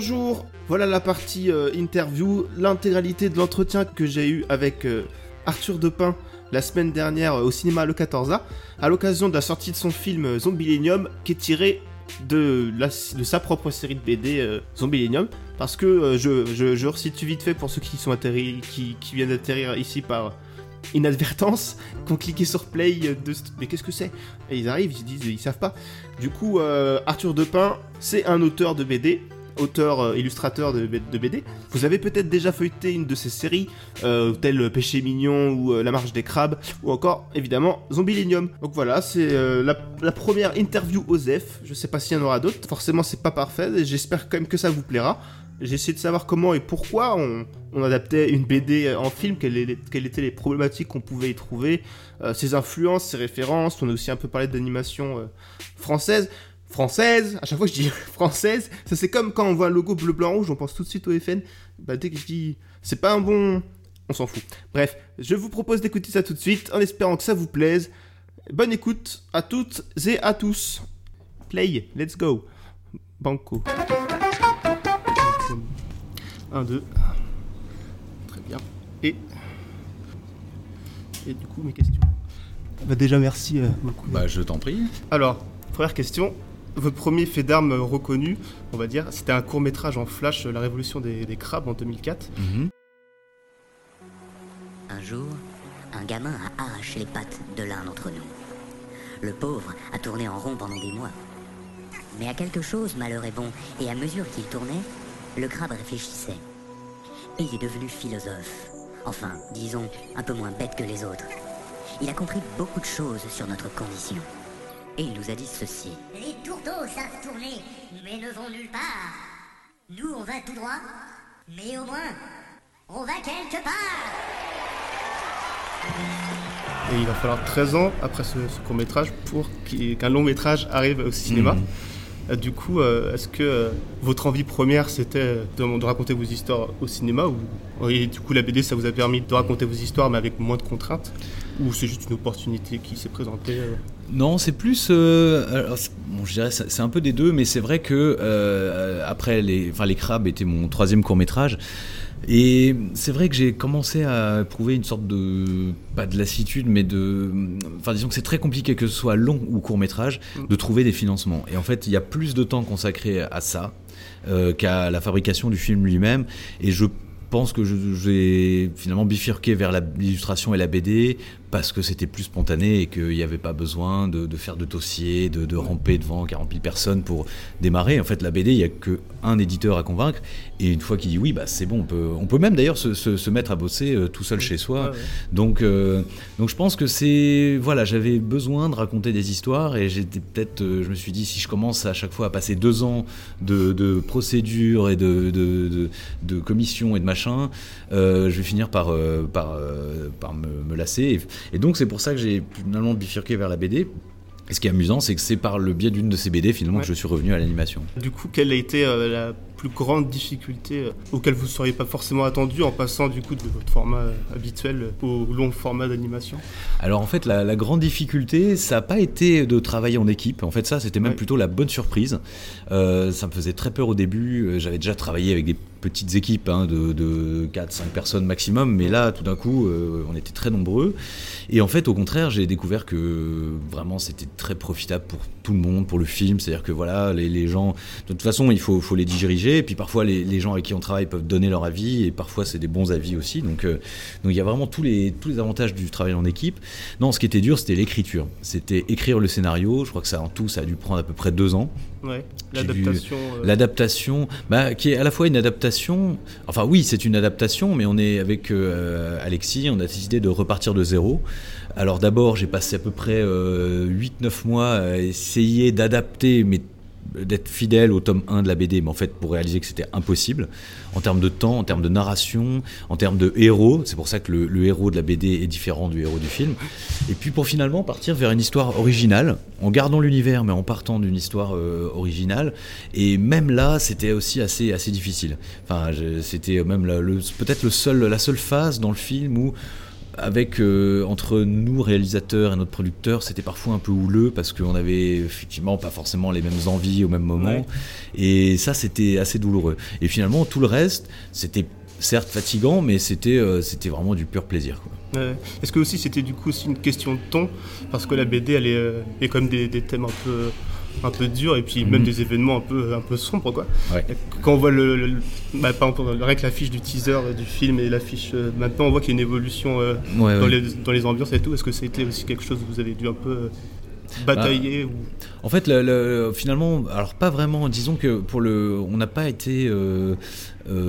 Bonjour, voilà la partie euh, interview, l'intégralité de l'entretien que j'ai eu avec euh, Arthur Depin la semaine dernière euh, au cinéma Le 14A, à l'occasion de la sortie de son film Zombilenium, qui est tiré de, sa propre série de BD euh, Zombilenium, parce que je, je, je vite fait pour ceux qui sont qui, viennent d'atterrir ici par inadvertance, qui ont cliqué sur play de... Mais qu'est-ce que c'est? Et ils arrivent, ils se disent, ils savent pas. Du coup, Arthur Depin, c'est un auteur de BD, auteur euh, illustrateur de, BD. Vous avez peut-être déjà feuilleté une de ses séries, euh, telle Péché Mignon ou euh, La Marche des Crabes, ou encore évidemment Zombilenium. Donc voilà, c'est euh, la, première interview OSEF. Je sais pas s'il y en aura d'autres, forcément c'est pas parfait, j'espère quand même que ça vous plaira. J'ai essayé de savoir comment et pourquoi on, adaptait une BD en film, quelles, étaient les problématiques qu'on pouvait y trouver, euh, ses influences, ses références. On a aussi un peu parlé d'animation euh, française. Française, à chaque fois que je dis française, ça c'est comme quand on voit un logo bleu blanc rouge, on pense tout de suite au FN. Bah dès que je dis c'est pas un bon, on s'en fout. Bref, je vous propose d'écouter ça tout de suite en espérant que ça vous plaise. Bonne écoute à toutes et à tous. Play, let's go. Banco. 1, 2. Très bien. Et. Et du coup, mes questions. Bah déjà, merci euh, beaucoup. Bah, je t'en prie. Alors, première question. Votre premier fait d'armes reconnu, on va dire, c'était un court métrage en flash, La Révolution des, des crabes en 2004. Mhm. Un jour, un gamin a arraché les pattes de l'un d'entre nous. Le pauvre a tourné en rond pendant des mois. Mais à quelque chose, malheur est bon, et à mesure qu'il tournait, le crabe réfléchissait. Et il est devenu philosophe. Enfin, disons, un peu moins bête que les autres. Il a compris beaucoup de choses sur notre condition. Et il nous a dit ceci. Les tourteaux savent tourner, mais ne vont nulle part. Nous, on va tout droit, mais au moins, on va quelque part. Et il va falloir 13 ans après ce, court métrage pour qu'un long métrage arrive au cinéma. Mhm. Euh, Du coup, euh, est-ce que euh, votre envie première c'était de, de raconter vos histoires au cinéma ou et du coup la BD ça vous a permis de raconter vos histoires mais avec moins de contraintes? Ou c'est juste une opportunité qui s'est présentée euh Non, c'est plus. euh, bon, je dirais, c'est un peu des deux, mais c'est vrai que euh, après les, enfin, les crabes était mon troisième court métrage. Et c'est vrai que j'ai commencé à éprouver une sorte de pas de lassitude, mais de, enfin disons que c'est très compliqué que ce soit long ou court métrage de trouver des financements. Et en fait, il y a plus de temps consacré à ça qu'à la fabrication du film lui-même. Et je pense que j'ai finalement bifurqué vers l'illustration et la BD parce que c'était plus spontané et qu'il n'y avait pas besoin de, de faire de dossier, de, de ramper devant 40 000 personnes pour démarrer. En fait, la BD, il n'y a qu'un éditeur à convaincre. Et une fois qu'il dit oui, bah, c'est bon, on peut, on peut même d'ailleurs se, se- se mettre à bosser euh, tout seul chez soi. Ouais. Donc, euh, donc je pense que c'est voilà, j'avais besoin de raconter des histoires et j'étais peut-être, euh, je me suis dit si je commence à chaque fois à passer deux ans de, de procédures et de, commissions et de machin, euh, je vais finir par par, par me, me lasser. Et, et donc c'est pour ça que j'ai finalement bifurqué vers la BD. Et ce qui est amusant, c'est que c'est par le biais d'une de ces BD finalement Ouais. que je suis revenu à l'animation. Du coup, quelle a été euh, la plus grande difficulté euh, auquel vous ne seriez pas forcément attendu en passant du coup de votre format euh, habituel au long format d'animation Alors en fait, la, la grande difficulté, ça n'a pas été de travailler en équipe. En fait, ça, c'était même Ouais. plutôt la bonne surprise. Euh, ça me faisait très peur au début. J'avais déjà travaillé avec des petites équipes hein, de, de 4-5 personnes maximum, mais là, tout d'un coup, euh, on était très nombreux. Et en fait, au contraire, j'ai découvert que vraiment, c'était très profitable pour tout le monde, pour le film. C'est-à-dire que voilà, les, les gens, de toute façon, il faut, faut les diriger. Et puis parfois, les, les gens avec qui on travaille peuvent donner leur avis, et parfois, c'est des bons avis aussi. Donc, euh, donc il y a vraiment tous les, tous les avantages du travail en équipe. Non, ce qui était dur, c'était l'écriture. C'était écrire le scénario. Je crois que ça, en tout, ça a dû prendre à peu près deux ans. Ouais, l'adaptation. euh, L'adaptation, bah, qui est à la fois une adaptation. Enfin, oui, c'est une adaptation, mais on est avec euh, Alexis, on a décidé de repartir de zéro. Alors d'abord, j'ai passé à peu près euh, 8-9 mois à essayer d'adapter, mais d'être fidèle au tome 1 de la BD, mais en fait pour réaliser que c'était impossible en termes de temps, en termes de narration, en termes de héros. C'est pour ça que le, héros de la BD est différent du héros du film. Et puis pour finalement partir vers une histoire originale, en gardant l'univers, mais en partant d'une histoire euh, originale. Et même là, c'était aussi assez assez difficile. Enfin, c'était même peut-être le seul la seule phase dans le film où avec euh, entre nous réalisateurs et notre producteur, c'était parfois un peu houleux parce qu'on avait effectivement pas forcément les mêmes envies au même moment. Et ça, c'était assez douloureux. Et finalement, tout le reste, c'était certes fatigant, mais c'était euh, c'était vraiment du pur plaisir. Quoi. Est-ce que aussi c'était du coup aussi une question de ton? Parce que la BD, elle est, euh, est comme des, des thèmes un peu un peu dur et puis même mhm. des événements un peu un peu sombres quoi. Quand on voit le, bah, par exemple avec l'affiche du teaser du film et l'affiche euh, maintenant on voit qu'il y a une évolution euh, dans, Les, dans, les, ambiances et tout. Est-ce que c'était aussi quelque chose que vous avez dû un peu euh, batailler bah, ou... En fait, le, finalement, alors pas vraiment. Disons que pour le, on n'a pas été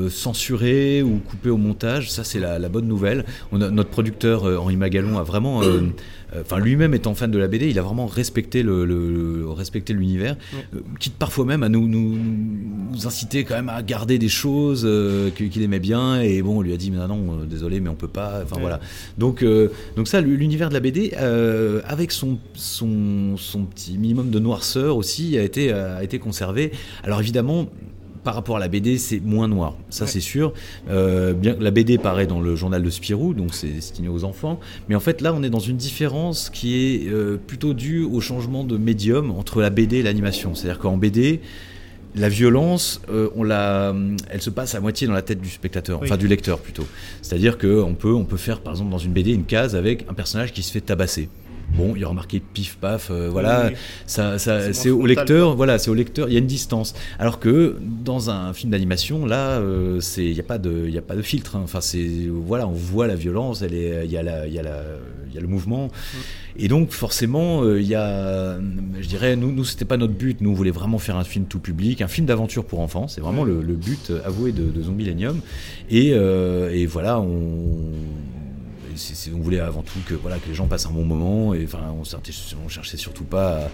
censuré ou coupé au montage. Ça, c'est la, la, bonne nouvelle. On a, notre producteur Henri Magalon a vraiment euh, enfin lui-même étant fan de la BD, il a vraiment respecté le, l'univers, euh, quitte parfois même à nous, nous, inciter quand même à garder des choses euh, qu'il aimait bien. Et bon, on lui a dit mais non, désolé, mais on peut pas. Enfin voilà. Donc donc ça, l'univers de la BD, avec son, son son petit minimum de noirceur aussi, a été a été conservé. Alors évidemment par rapport à la BD, c'est moins noir, ça c'est sûr. Euh, bien, la BD paraît dans le journal de Spirou, donc c'est destiné aux enfants. Mais en fait, là, on est dans une différence qui est euh, plutôt due au changement de médium entre la BD et l'animation. C'est-à-dire qu'en BD, la violence, euh, on la, elle se passe à moitié dans la tête du spectateur, enfin du lecteur plutôt. C'est-à-dire qu'on peut, on peut faire par exemple dans une BD une case avec un personnage qui se fait tabasser. Bon, il y aura marqué pif paf, euh, voilà, ça, ça c'est au lecteur, voilà, c'est au lecteur, il y a une distance. Alors que dans un film d'animation, là, euh, c'est, il n'y a pas de, il a pas de filtre. Hein. Enfin, c'est, voilà, on voit la violence, elle est, il y a la, il y a la, il y a le mouvement, mm. et donc forcément, euh, il y a, je dirais, nous, nous, c'était pas notre but. Nous, on voulait vraiment faire un film tout public, un film d'aventure pour enfants. C'est vraiment le, but avoué de, de Zombie Et, et voilà, on on voulait avant tout que, voilà, que les gens passent un bon moment. Et enfin, on, on cherchait surtout pas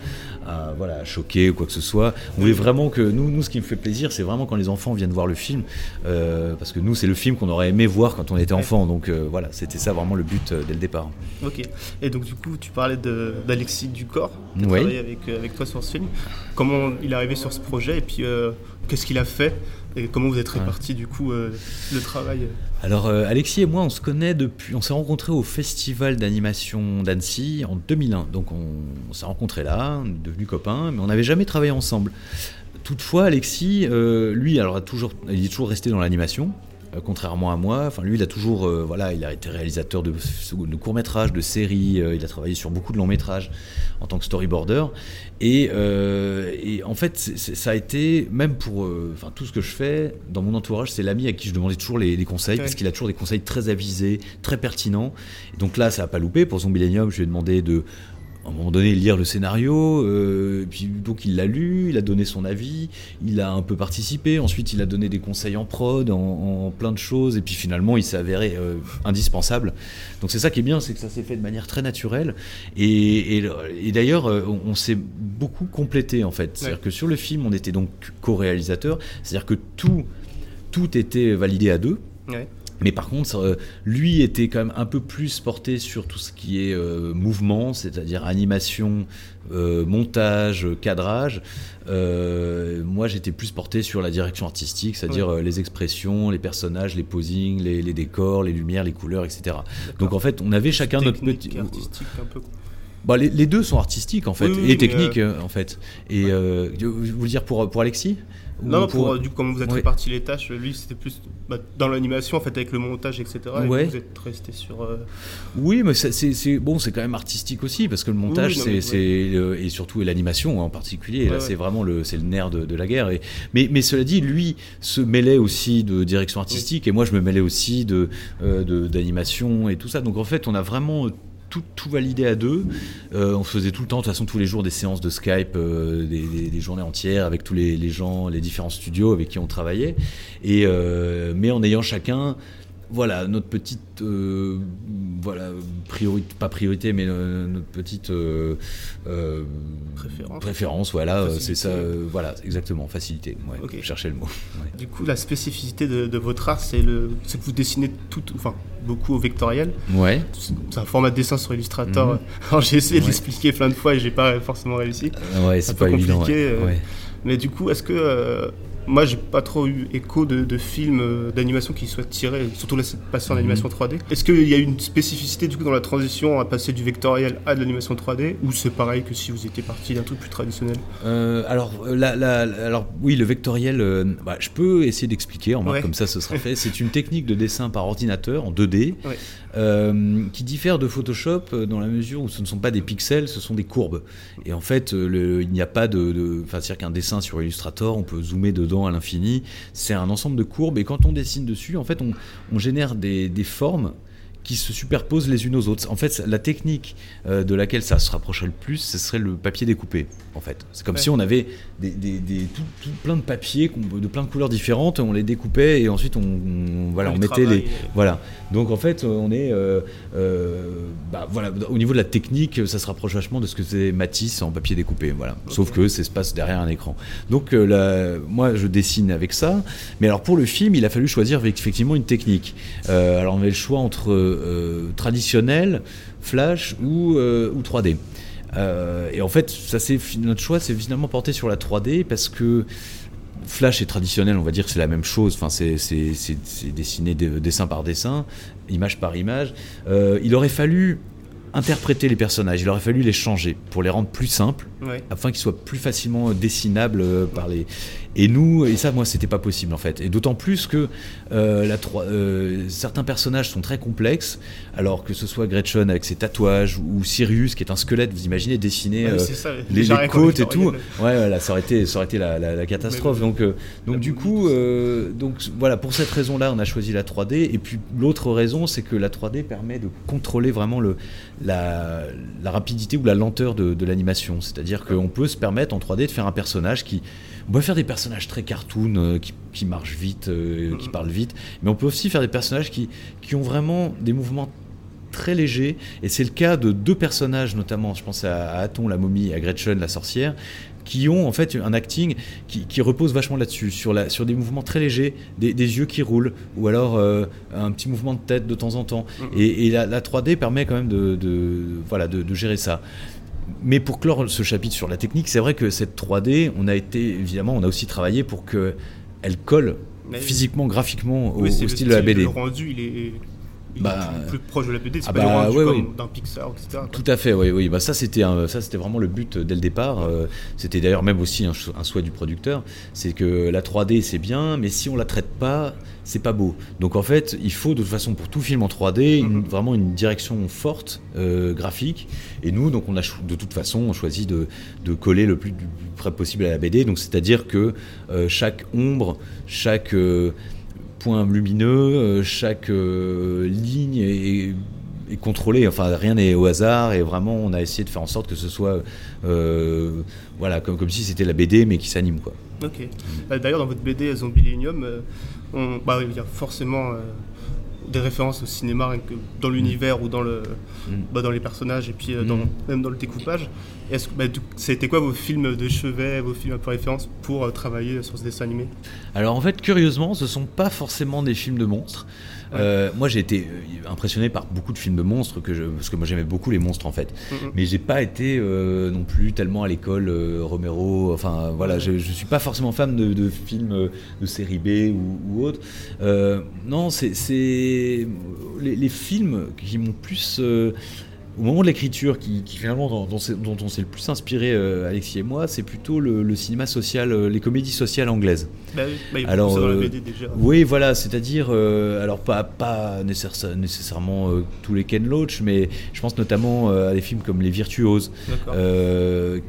à, voilà, choquer ou quoi que ce soit. On voulait vraiment que nous, nous, ce qui me fait plaisir, c'est vraiment quand les enfants viennent voir le film, euh, parce que nous, c'est le film qu'on aurait aimé voir quand on était enfant. Donc euh, voilà, c'était ça vraiment le but euh, dès le départ. Ok. Et donc du coup, tu parlais d'Alexis Ducor, qui oui. travaillé avec, avec toi sur ce film. Comment il est arrivé sur ce projet et puis qu'est-ce qu'il a fait et comment vous êtes répartis du coup le travail alors euh, Alexis et moi, on se connaît depuis, on s'est rencontrés au festival d'animation d'Annecy en 2001. Donc on, s'est rencontrés là, on est devenus copains, mais on n'avait jamais travaillé ensemble. Toutefois, Alexis, euh, lui, alors a toujours, il est toujours resté dans l'animation. Euh, contrairement à moi. Enfin, lui, il a toujours, euh, voilà, il a été réalisateur de, de courts métrages, de séries. Euh, il a travaillé sur beaucoup de longs métrages en tant que storyboarder. Et, en fait, ça a été même pour, enfin, tout ce que je fais dans mon entourage, c'est l'ami à qui je demandais toujours les, conseils parce qu'il a toujours des conseils très avisés, très pertinents. Et donc là, ça n'a pas loupé. Pour Zombilenium, je lui ai demandé de à un moment donné lire le scénario, euh, puis donc il l'a lu, il a donné son avis, il a un peu participé, ensuite il a donné des conseils en prod, en, plein de choses, et puis finalement il s'est avéré euh, indispensable. Donc c'est ça qui est bien, c'est que ça s'est fait de manière très naturelle, et, d'ailleurs euh, on, s'est beaucoup complété en fait. C'est-à-dire que sur le film on était donc co-réalisateur, c'est-à-dire que tout, tout était validé à deux. Ouais. Mais par contre, euh, lui était quand même un peu plus porté sur tout ce qui est euh, mouvement, c'est-à-dire animation, euh, montage, cadrage. moi, j'étais plus porté sur la direction artistique, c'est-à-dire les expressions, les personnages, les posings, les, décors, les lumières, les couleurs, etc. Donc en fait, on avait chacun notre petit. Artistique un peu. Bah, les, les, deux sont artistiques en fait, et techniques en fait. Et vous voulez dire pour, pour Alexis? Non, pour, du coup, comment vous êtes réparti les tâches, lui c'était plus bah, dans l'animation en fait avec le montage etc. Et vous êtes resté sur. Euh, oui, mais c'est bon, c'est quand même artistique aussi parce que le montage c'est et surtout l'animation en particulier. là c'est vraiment le c'est le nerf de, la guerre. Et, mais mais cela dit, lui se mêlait aussi de direction artistique et moi je me mêlais aussi de euh, d'animation et tout ça. Donc en fait on a vraiment tout, validé à deux. Euh, on faisait tout le temps, de toute façon, tous les jours des séances de Skype, euh, des, journées entières avec tous les, gens, les différents studios avec qui on travaillait. Et, euh, mais en ayant chacun voilà notre petite euh, voilà priorité pas priorité mais euh, notre petite euh, préférence. préférence voilà c'est ça voilà exactement facilité ouais, chercher le mot du coup la spécificité de, votre art c'est le que vous dessinez tout enfin beaucoup au vectoriel. Ouais. C'est un format de dessin sur Illustrator. Mhm. alors j'ai essayé de l'expliquer plein de fois et j'ai pas forcément réussi. Ouais c'est pas évident mais du coup est-ce que moi, j'ai pas trop eu écho de, de films euh, d'animation qui soient tirés, surtout là, c'est passé en animation 3D. Est-ce qu'il y a une spécificité du coup dans la transition à passer du vectoriel à de l'animation 3D ou c'est pareil que si vous étiez parti d'un truc plus traditionnel? Euh, alors, euh, la- la- alors, oui, le vectoriel, euh, bah, je peux essayer d'expliquer, en Ouais. comme ça ce sera fait. C'est une technique de dessin par ordinateur en 2D Ouais. Euh, qui diffère de Photoshop euh, dans la mesure où ce ne sont pas des pixels, ce sont des courbes. Et en fait, euh, il n'y a pas de. Enfin, c'est-à-dire qu'un dessin sur Illustrator, on peut zoomer dedans à l'infini. C'est un ensemble de courbes et quand on dessine dessus, en fait, on, génère des formes qui se superposent les unes aux autres. En fait, la technique euh, de laquelle ça se rapprocherait le plus, ce serait le papier découpé. En fait, c'est comme Ouais. si on avait des, des- des- tout, tout plein de papiers de plein de couleurs différentes, on les découpait et ensuite on, on- voilà, on, mettait les travaille. voilà. Donc en fait, on est euh, euh, bah, voilà, au niveau de la technique, ça se rapproche vachement de ce que c'est Matisse en papier découpé. Voilà. Sauf que ça se passe derrière un écran. Donc euh, là, moi, je dessine avec ça. Mais alors pour le film, il a fallu choisir effectivement une technique. Euh, alors on avait le choix entre euh, traditionnel, flash ou, euh, ou 3D. Euh, et en fait, ça notre choix, c'est finalement porté sur la 3D parce que Flash et traditionnel, on va dire que c'est la même chose. Enfin, c'est dessiné de- dessin par dessin, image par image. Il aurait fallu interpréter les personnages, il aurait fallu les changer pour les rendre plus simples, Ouais. afin qu'ils soient plus facilement dessinables euh, par les. Et nous, et ça, moi, c'était pas possible en fait. Et d'autant plus que euh, la euh, certains personnages sont très complexes, alors que ce soit Gretchen avec ses tatouages ou Sirius qui est un squelette, vous imaginez dessiner euh, ça, les, les côtes et tout. Ouais, voilà, ça aurait été, ça aurait été la, la- la catastrophe. Mais- Donc, euh, donc du coup, donc voilà, pour cette raison-là, on a choisi la 3D. Et puis l'autre raison, c'est que la 3D permet de contrôler vraiment le, la, la rapidité ou la lenteur de, de l'animation. C'est-à-dire qu'on peut se permettre en 3D de faire un personnage qui, on peut faire des personnages très cartoon, euh, qui, qui marchent vite, euh, qui Mhm. parlent vite, mais on peut aussi faire des personnages qui, qui ont vraiment des mouvements très léger et c'est le cas de deux personnages notamment je pense à, à Aton la momie et à Gretchen la sorcière qui ont en fait un acting qui, qui repose vachement là-dessus sur, la, sur des mouvements très légers des, des yeux qui roulent ou alors euh, un petit mouvement de tête de temps en temps Mhm. et, et la, la 3D permet quand même de, de- voilà, de, de gérer ça mais pour clore ce chapitre sur la technique, c'est vrai que cette 3D, on a été évidemment, on a aussi travaillé pour que elle colle Mais- physiquement, graphiquement au, Oui, c'est au le style de la BD. Le rendu, il est, Bah, plus, plus proche de la BD. C'est ah pas bah, ouais, d'un Pixar, etc. quoi. Tout à fait, oui, oui. Bah ça c'était un- ça c'était vraiment le but dès le départ. Euh, c'était d'ailleurs même aussi un, souhait du producteur, c'est que la 3D c'est bien, mais si on la traite pas, c'est pas beau. Donc en fait, il faut de toute façon pour tout film en 3D une- Mhm. vraiment une direction forte euh, graphique. Et nous, donc on a de toute façon on choisit de, de coller le plus, du plus près possible à la BD. Donc c'est-à-dire que euh, chaque ombre, chaque point lumineux, euh, chaque euh, ligne est, est contrôlée. Enfin, rien n'est au hasard et vraiment, on a essayé de faire en sorte que ce soit, euh, voilà, comme, comme si c'était la BD mais qui s'anime, quoi. Ok. Euh, D'ailleurs, dans votre BD Zombielenium, euh, on- bah, il y a forcément euh, des références au cinéma, dans l'univers ou dans, le, Mm. bah, dans les personnages et puis euh, dans- Mm. même dans le découpage. Est-ce bah, c'était quoi vos films de chevet, vos films un peu références pour euh, travailler sur ce dessin animé? Alors en fait, curieusement, ce sont pas forcément des films de monstres. Euh, moi, j'ai été euh, impressionné par beaucoup de films de monstres que je, parce que moi j'aimais beaucoup les monstres en fait. Mhm. Mais j'ai pas été euh, non plus tellement à l'école euh, Romero. Enfin voilà, je, je suis pas forcément fan de, de films de série B ou, ou autre. Non, c'est les, les films qui m'ont plus au moment de l'écriture, qui, qui finalement dont, dont c'est- dont on s'est le plus inspiré, euh, Alexis et moi, c'est plutôt le, le cinéma social, euh, les comédies sociales anglaises. Bah oui, bah, il Alors, euh, la BD déjà. Oui, voilà, c'est-à-dire, alors pas, pas nécessaire- nécessairement tous les Ken Loach, mais je pense notamment à des films comme Les Virtuoses,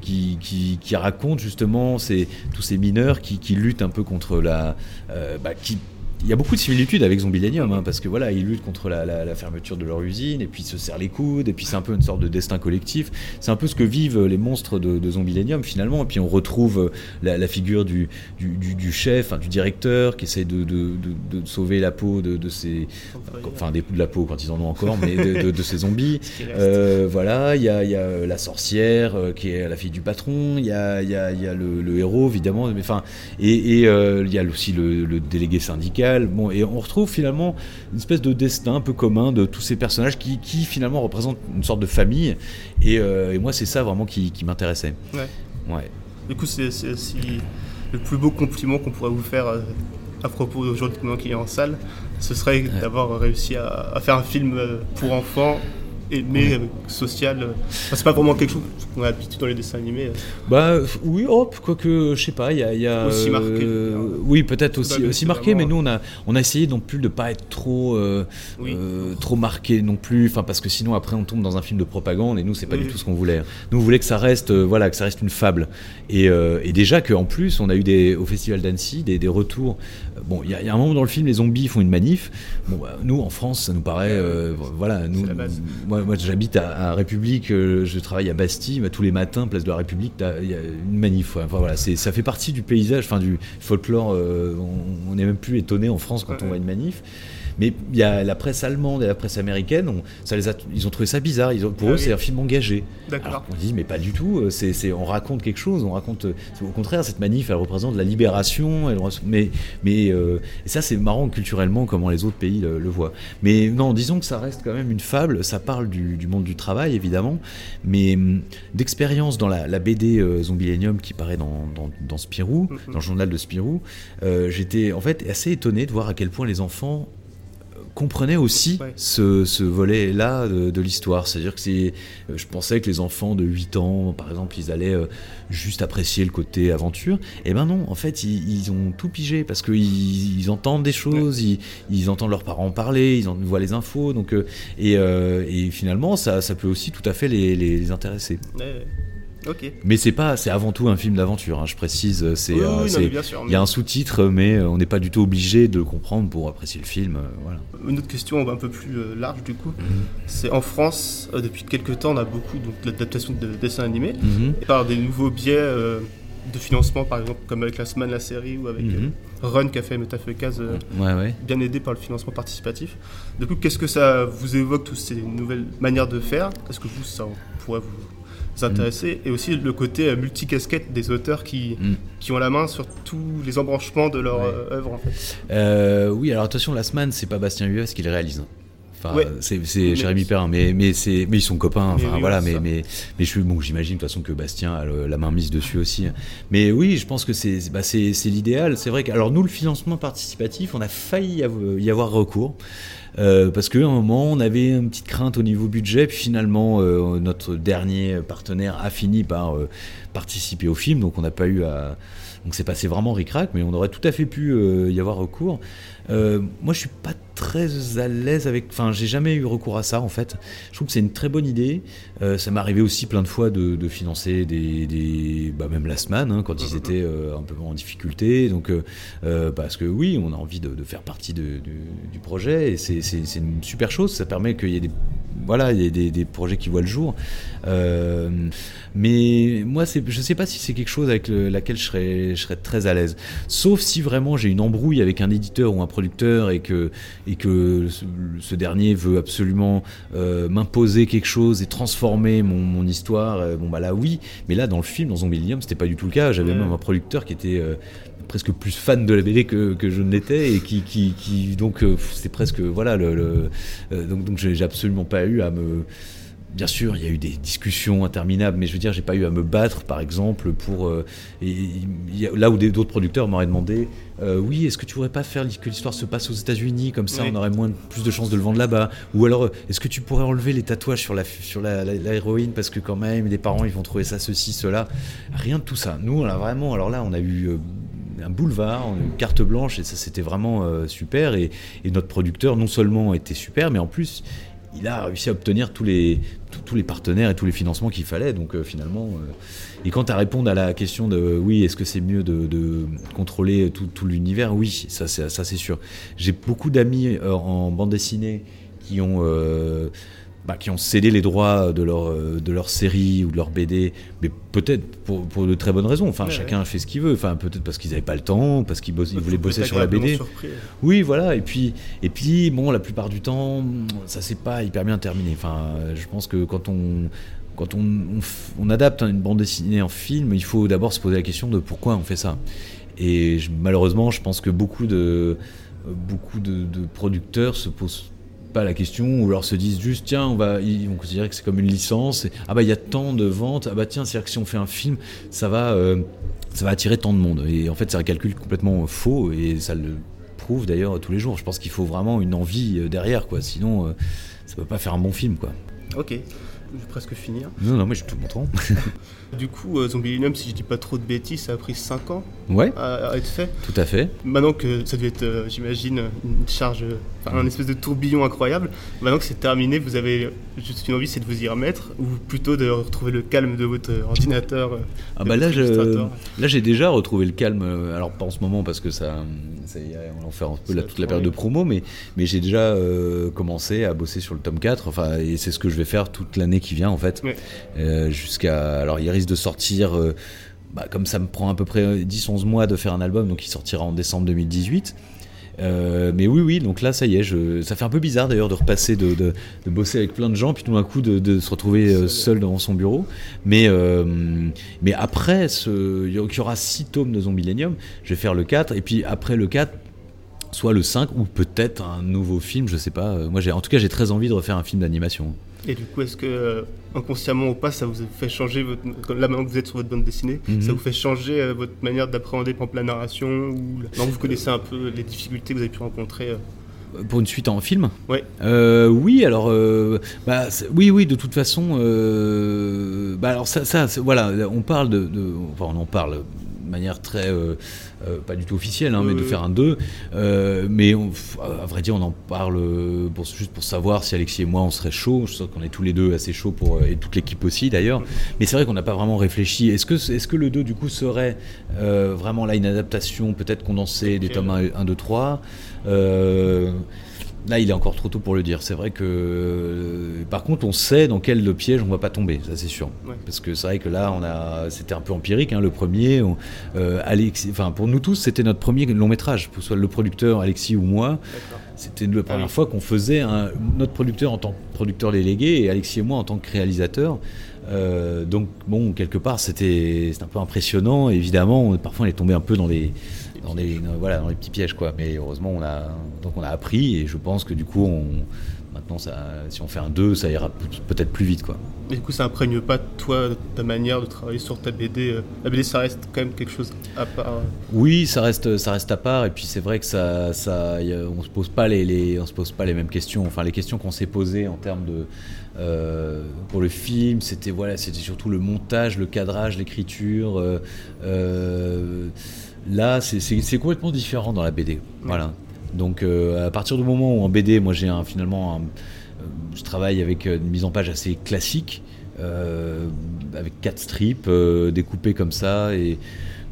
qui, qui, qui racontent justement ces, tous ces mineurs qui, qui luttent un peu contre la. bah, qui, il y a beaucoup de similitudes avec Zombilenium, hein, parce que voilà, ils luttent contre la, la- la fermeture de leur usine, et puis ils se serrent les coudes, et puis c'est un peu une sorte de destin collectif. C'est un peu ce que vivent les monstres de, de Zombilenium finalement, et puis on retrouve la, la figure du, du, du- du chef, hein, du directeur, qui essaie de, de- de- de sauver la peau de, ses. Enfin, des de la peau quand ils en ont encore, mais de, ces zombies. Euh, voilà, il y a, il y a, euh, la sorcière euh, qui est la fille du patron, il y a, il y a- il y a le, le héros évidemment, mais enfin, et, et, euh, il y a aussi le, le délégué syndical. Bon, et on retrouve finalement une espèce de destin un peu commun de tous ces personnages qui, qui finalement représentent une sorte de famille. Et, euh, et moi, c'est ça vraiment qui, qui m'intéressait. Ouais. Ouais. Du coup, c'est le plus beau compliment qu'on pourrait vous faire euh, à propos d'aujourd'hui qui est en salle, ce serait d'avoir réussi à, à, faire un film euh, pour enfants mais euh, social. Euh, c'est pas vraiment quelque chose qu'on a habitué dans les dessins animés. Euh. Bah oui, hop, quoique je sais pas, il y a, aussi marqué. oui, peut-être aussi, aussi marqué, mais nous on a on a essayé non plus de pas être trop trop marqué non plus, enfin parce que sinon après on tombe dans un film de propagande et nous c'est pas du tout ce qu'on voulait. Nous on voulait que ça reste voilà que ça reste une fable et, et déjà qu'en plus on a eu des au festival d'Annecy des, des retours. Bon, il y, a un moment dans le film les zombies font une manif. Bon, bah, nous en France ça nous paraît voilà nous moi, j'habite à, République, euh, je travaille à Bastille, bah, tous les matins, place de la République, il y a une manif. Enfin, voilà, ça fait partie du paysage, enfin du folklore. Euh, on n'est même plus étonné en France quand on voit une manif. Mais il y a la presse allemande et la presse américaine, ça les ils ont trouvé ça bizarre. Ils ont, pour ah eux, c'est un film engagé. D'accord. On dit, mais pas du tout. Euh, c'est, on raconte quelque chose. On raconte. Au contraire, cette manif, elle représente la libération. Elle, mais, mais euh, et ça, c'est marrant culturellement comment les autres pays le, voient. Mais non, disons que ça reste quand même une fable. Ça parle du, monde du travail, évidemment, mais hum, d'expérience dans la, BD euh, Zombielenium qui paraît dans, dans, Spirou, mm-hmm. dans le journal de Spirou, j'étais en fait assez étonné de voir à quel point les enfants comprenait aussi ce, volet-là de, l'histoire. C'est-à-dire que c'est, euh, je pensais que les enfants de 8 ans, par exemple, ils allaient euh, juste apprécier le côté aventure. Et eh ben non, en fait, ils, ont tout pigé parce qu'ils ils entendent des choses, ils, entendent leurs parents parler, ils en voient les infos. Donc, euh, et, finalement, ça, ça peut aussi tout à fait les, les, intéresser. Mais c'est pas, c'est avant tout un film d'aventure. Hein, je précise, c'est, euh, il y a un sous-titre, mais euh, on n'est pas du tout obligé de le comprendre pour apprécier le film. Euh, voilà. Une autre question un peu plus large du coup, mhm. c'est en France depuis quelques temps, on a beaucoup donc d'adaptations de dessins animés mhm. par des nouveaux biais de financement, par exemple comme avec la semaine la série ou avec mhm. Run qui a fait Metafekaz, ouais, bien aidé par le financement participatif. Du coup, qu'est-ce que ça vous évoque toutes ces nouvelles manières de faire? Est-ce que vous ça pourrait vous s'intéresser et aussi le côté euh, multicasquette des auteurs qui, mm. qui ont la main sur tous les embranchements de leur euh, œuvre en fait. Euh, oui, alors attention, Last Man, c'est pas Bastien Hues qui le réalise. Enfin, c'est Jérémy Perrin, mais mais mais ils sont copains. Enfin voilà, mais mais mais je bon, j'imagine de toute façon que Bastien a la main mise dessus aussi. Mais oui, je pense que c'est bah, l'idéal. C'est vrai que alors nous le financement participatif, on a failli y avoir recours. Euh, parce qu'à un moment, on avait une petite crainte au niveau budget, puis finalement, euh, notre dernier partenaire a fini par euh, participer au film, donc on n'a pas eu à... Donc c'est passé vraiment ric-rac, mais on aurait tout à fait pu y avoir recours. moi, je suis pas très à l'aise avec. Enfin, j'ai jamais eu recours à ça en fait. Je trouve que c'est une très bonne idée. Euh, ça m'est arrivé aussi plein de fois de, financer des, des bah, même la semaine hein, quand ils mm-hmm. étaient euh, un peu en difficulté. Donc, euh, parce que oui, on a envie de, faire partie du projet et c'est une super chose. Ça permet qu'il y ait des voilà, il y a des, des, projets qui voient le jour. mais moi, je sais pas si c'est quelque chose avec laquelle je serais, je serais très à l'aise. Sauf si vraiment j'ai une embrouille avec un éditeur ou un producteur et que et que ce, dernier veut absolument euh, m'imposer quelque chose et transformer mon, histoire, euh, bon bah là oui, mais là dans le film, dans Zombie c'était pas du tout le cas. J'avais même un producteur qui était euh, presque plus fan de la BD que, que je ne l'étais et qui, qui, qui donc c'était presque voilà le, donc donc j'ai absolument pas eu à me bien sûr, il y a eu des discussions interminables, mais je veux dire, j'ai pas eu à me battre, par exemple, pour euh, là où d'autres producteurs m'auraient demandé, euh, oui, est-ce que tu pourrais pas faire que l'histoire se passe aux États-Unis, comme ça, on aurait moins plus de chances de le vendre là-bas, ou alors, est-ce que tu pourrais enlever les tatouages sur la sur la, héroïne parce que quand même, les parents, ils vont trouver ça ceci, cela, rien de tout ça. Nous, on a vraiment, alors là, on a eu euh, un boulevard, une carte blanche, et ça c'était vraiment super. Et, notre producteur, non seulement était super, mais en plus, il a réussi à obtenir tous les, partenaires et tous les financements qu'il fallait. Donc euh, finalement, euh, et quant à répondre à la question de oui, est-ce que c'est mieux de, contrôler tout, l'univers? Oui, ça c'est ça c'est sûr. J'ai beaucoup d'amis euh, en bande dessinée qui ont bah, qui ont cédé les droits de leur, de leur série ou de leur BD, mais peut-être pour, pour, de très bonnes raisons. Enfin, chacun fait ce qu'il veut. Enfin, peut-être parce qu'ils n'avaient pas le temps, parce qu'ils ils voulaient bosser sur la BD. Oui, voilà. Et puis, et puis, bon, la plupart du temps, ça s'est pas hyper bien terminé. Enfin, je pense que quand on quand on, on, adapte une bande dessinée en film, il faut d'abord se poser la question de pourquoi on fait ça. Et malheureusement, je pense que beaucoup de beaucoup de, de producteurs se posent la question, ou alors se disent juste, tiens, on va, ils vont considérer que c'est comme une licence, et, ah bah il y a tant de ventes, ah bah tiens, c'est-à-dire que si on fait un film, ça va, euh, ça va attirer tant de monde. Et en fait, c'est un calcul complètement faux et ça le prouve d'ailleurs tous les jours. Je pense qu'il faut vraiment une envie euh, derrière, quoi. Sinon, euh, ça peut pas faire un bon film, quoi. Ok, je vais presque finir. Non, non, je suis tout montrant. Du coup, euh, Zombielinium, si je dis pas trop de bêtises, ça a pris 5 ans ouais, à, à être fait. tout à fait. Maintenant que ça devait être, euh, j'imagine, une charge, euh, enfin, un espèce de tourbillon incroyable, maintenant que c'est terminé, vous avez juste une envie, c'est de vous y remettre, ou plutôt de retrouver le calme de votre ordinateur euh, Ah bah là, je, là j'ai déjà retrouvé le calme. Alors pas en ce moment parce que ça, ça y est, on en fait un peu la- toute la période de promo, mais mais j'ai déjà euh, commencé à bosser sur le tome 4. Enfin, et c'est ce que je vais faire toute l'année qui vient en fait, Ouais. Euh, jusqu'à. Alors il risque de sortir. euh, bah, comme ça me prend à peu près 10-11 mois de faire un album, donc il sortira en décembre 2018. Euh, mais oui, oui, donc là, ça y est, je, ça fait un peu bizarre d'ailleurs de repasser, de, de, de bosser avec plein de gens, puis tout d'un coup de, de se retrouver seul devant son bureau. Mais, euh, mais après, ce, il y aura 6 tomes de Zombielenium, je vais faire le 4, et puis après le 4, soit le 5, ou peut-être un nouveau film, je sais pas. Moi, j'ai, en tout cas, j'ai très envie de refaire un film d'animation. Et du coup, est-ce que euh, inconsciemment ou pas, ça vous fait changer votre. Là, maintenant que vous êtes sur votre bande dessinée, Mhm. ça vous fait changer euh, votre manière d'appréhender par exemple, la narration ou la- Non, vous connaissez un peu les difficultés que vous avez pu rencontrer. euh. Pour une suite en film Ouais. Euh, oui, alors, bah, oui, oui, de toute façon, bah, alors ça, voilà, on parle de, de- enfin, on en parle manière très, euh, euh, pas du tout officielle, hein, mais de faire un 2, euh, mais on- à vrai dire, on en parle pour, juste pour savoir si Alexis et moi on serait chaud. Je sais qu'on est tous les deux assez chauds pour, et toute l'équipe aussi d'ailleurs, mais c'est vrai qu'on n'a pas vraiment réfléchi. Est-ce que, est-ce que le 2 du coup serait vraiment là une adaptation peut-être condensée des tomes 1, 1 2, 3 euh, Là, il est encore trop tôt pour le dire. C'est vrai que, euh, par contre, on sait dans quel piège on va pas tomber, ça c'est sûr. Ouais. Parce que c'est vrai que là, on a, c'était un peu empirique, hein, le premier. on- euh, enfin pour nous tous, c'était notre premier long métrage, que ce soit le producteur Alexis ou moi. C'était la première Ah oui. fois qu'on faisait un, notre producteur en tant que producteur délégué et Alexis et moi en tant que réalisateur. Euh, donc bon, quelque part, c'était c'était un peu impressionnant. Évidemment, on- parfois on est tombé un peu dans les dans les dans- voilà dans les petits pièges quoi. Mais heureusement, on a donc on a appris et je pense que du coup, on, maintenant ça, si on fait un 2, ça ira peut- peut-être plus vite quoi. Et du coup, ça imprègne pas toi ta manière de travailler sur ta BD. euh. La BD, ça reste quand même quelque chose à part. euh? Oui, ça reste, ça reste à part. Et puis c'est vrai que ça, ça, a- on se pose pas les, les- on se pose pas les mêmes questions. Enfin, les questions qu'on s'est posées en termes de euh, pour le film, c'était voilà, c'était surtout le montage, le cadrage, l'écriture. euh, euh, là, c'est- complètement différent dans la BD. Voilà. Donc euh, à partir du moment où en BD, moi j'ai finalement, un- euh, je travaille avec euh, une mise en page assez classique. euh, avec quatre strips découpés comme ça et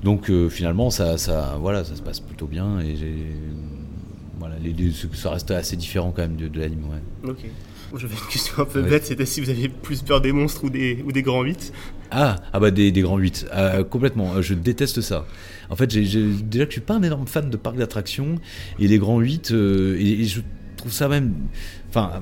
donc finalement, ça, ça, voilà, ça se passe plutôt bien et voilà, les, les- ça reste assez différent quand même de, de l'anime. Ouais. Ok. J'avais une question un peu Ouais. bête, c'était si vous aviez plus peur des monstres ou des, ou des grands 8. Ah, ah bah des, des grands 8, euh, complètement. euh, Je déteste ça. En fait, déjà que je suis pas un énorme fan de parcs d'attractions et les grands 8, euh, et, et je trouve ça même. Enfin, euh,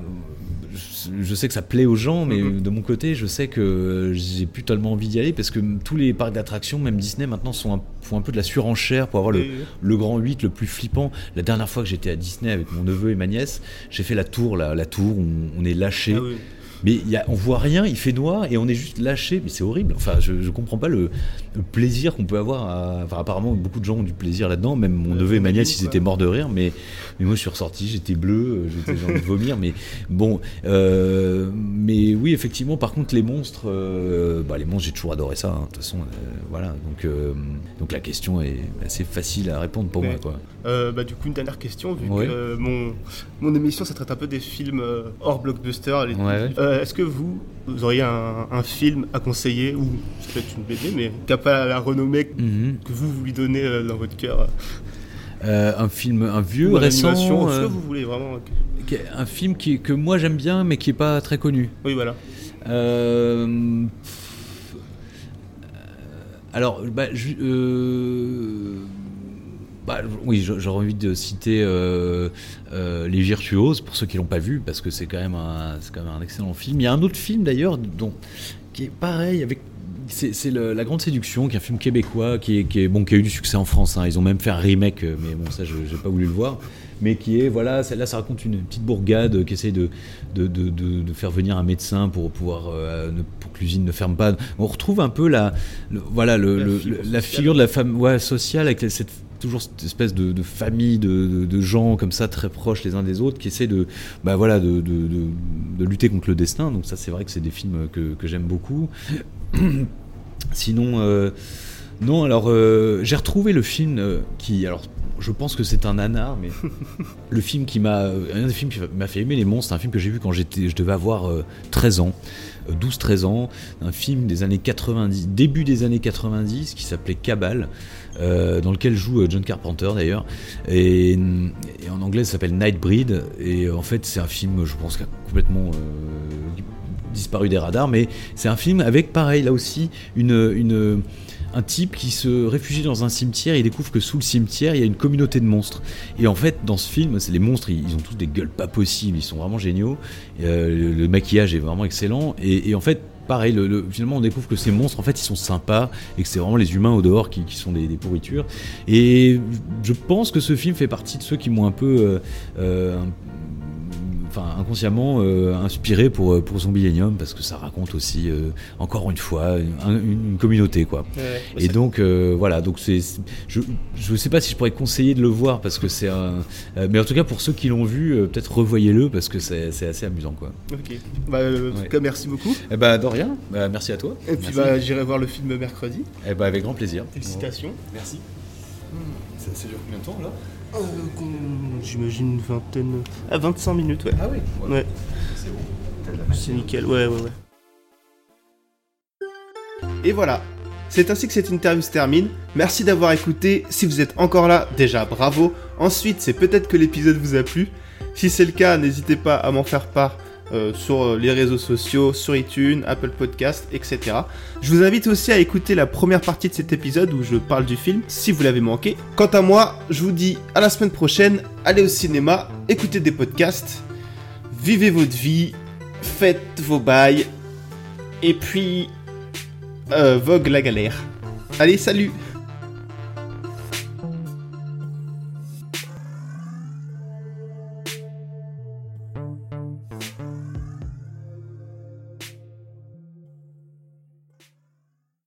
je, sais que ça plaît aux gens, mais Mhm. de mon côté, je sais que j'ai plus tellement envie d'y aller parce que tous les parcs d'attractions, même Disney maintenant, sont un, font un peu de la surenchère pour avoir le, le grand 8 le plus flippant. La dernière fois que j'étais à Disney avec mon neveu et ma nièce, j'ai fait la tour, la, la tour où on, on est lâché. Ah oui. Mais il y a, on voit rien, il fait noir et on est juste lâché. Mais c'est horrible. Enfin, je, je comprends pas le, le plaisir qu'on peut avoir. À... Enfin, apparemment, beaucoup de gens ont du plaisir là-dedans. Même mon Ouais, neveu et ma nièce, ils étaient morts de rire. Mais, mais moi, je suis ressorti, j'étais bleu, euh, j'étais j'ai envie de vomir. Mais bon, euh, mais oui, effectivement. Par contre, les monstres, euh, bah, les monstres, j'ai toujours adoré ça. hein. De toute façon, euh, voilà. Donc, euh, donc la question est assez facile à répondre pour moi, quoi. Euh, bah, du coup, une dernière question, vu que euh, mon, mon émission, ça traite un peu des films euh, hors blockbuster. Ouais, Est-ce que vous, vous auriez un, un film à conseiller, ou c'est peut-être une BD, mais qui n'a pas la renommée Mhm. que vous, vous lui donnez dans votre cœur un film, un vieux, Ou récent. ce que vous voulez, vraiment. un film qui, que moi j'aime bien, mais qui est pas très connu. Oui, voilà. Alors, bah, euh, bah, oui, j'a- j'aurais envie de citer euh, euh, Les Virtuoses pour ceux qui l'ont pas vu, parce que c'est quand même un, quand même un excellent film. Il y a un autre film d'ailleurs qui est pareil avec c'est La Grande Séduction, qui est un film québécois, qui, est, qui, est, bon, qui a eu du succès en France. hein. Ils ont même fait un remake, euh, mais bon, ça, je n'ai pas voulu le voir. Mais qui est, voilà, celle-là, ça raconte une petite bourgade qui essaye de, de, de, faire venir un médecin pour pouvoir, euh, ne- pour que l'usine ne ferme pas. On retrouve un peu la, le- voilà, le, La le- figure la sociale. figure de la femme ouais, sociale avec cette toujours cette espèce de, de famille de, gens comme ça très proches les uns des autres qui essaient de bah voilà de, de- lutter contre le destin. Donc ça c'est vrai que c'est des films que, que j'aime beaucoup. Sinon euh, non alors euh, j'ai retrouvé le film euh, qui alors je pense que c'est un nanar mais le film qui m'a un des films qui m'a fait aimer les monstres c'est un film que j'ai vu quand j'étais je devais avoir euh, 13 ans 12-13 ans, un film des années 90, début des années 90, qui s'appelait Cabal, euh, dans lequel joue euh, John Carpenter d'ailleurs, et, en anglais ça s'appelle Nightbreed, et euh, en fait c'est un film, je pense, complètement disparu des radars, mais c'est un film avec, pareil, là aussi, une un type qui se réfugie dans un cimetière, il découvre que sous le cimetière, il y a une communauté de monstres. Et en fait, dans ce film, c'est les monstres, ils, ont tous des gueules pas possibles, ils sont vraiment géniaux. Et, euh, le, maquillage est vraiment excellent. Et, et en fait, pareil, le, le- finalement, on découvre que ces monstres, en fait, ils sont sympas et que c'est vraiment les humains au dehors qui, sont des, pourritures. Et je pense que ce film fait partie de ceux qui m'ont un peu, euh, euh, enfin, inconsciemment euh, inspiré pour pour Zombielenium parce que ça raconte aussi, euh, encore une fois, une, une communauté, quoi. Et donc euh, voilà, donc c'est, c'est- je je sais pas si je pourrais conseiller de le voir parce que c'est un, euh, mais en tout cas pour ceux qui l'ont vu, euh, peut-être revoyez-le parce que c'est c'est assez amusant quoi. Ok. Bah, euh, en tout cas, merci beaucoup. Eh ben de rien, Bah, merci à toi. Et puis, bah, j'irai voir le film mercredi. Eh ben, avec grand plaisir. Félicitations. Merci. Ça, ça dure combien de temps là? Euh, J'imagine une vingtaine. Ah, 25 minutes, ouais. Ah oui. Ouais, C'est bon. c'est nickel, ouais, ouais, ouais. Et voilà. C'est ainsi que cette interview se termine. Merci d'avoir écouté. Si vous êtes encore là, déjà bravo. Ensuite, c'est peut-être que l'épisode vous a plu. Si c'est le cas, n'hésitez pas à m'en faire part euh, sur euh, les réseaux sociaux, sur iTunes, Apple Podcast, etc. Je vous invite aussi à écouter la première partie de cet épisode où je parle du film, si vous l'avez manqué. Quant à moi, je vous dis à la semaine prochaine. Allez au cinéma, écoutez des podcasts, vivez votre vie, faites vos bails, et puis... Euh, vogue la galère. Allez, salut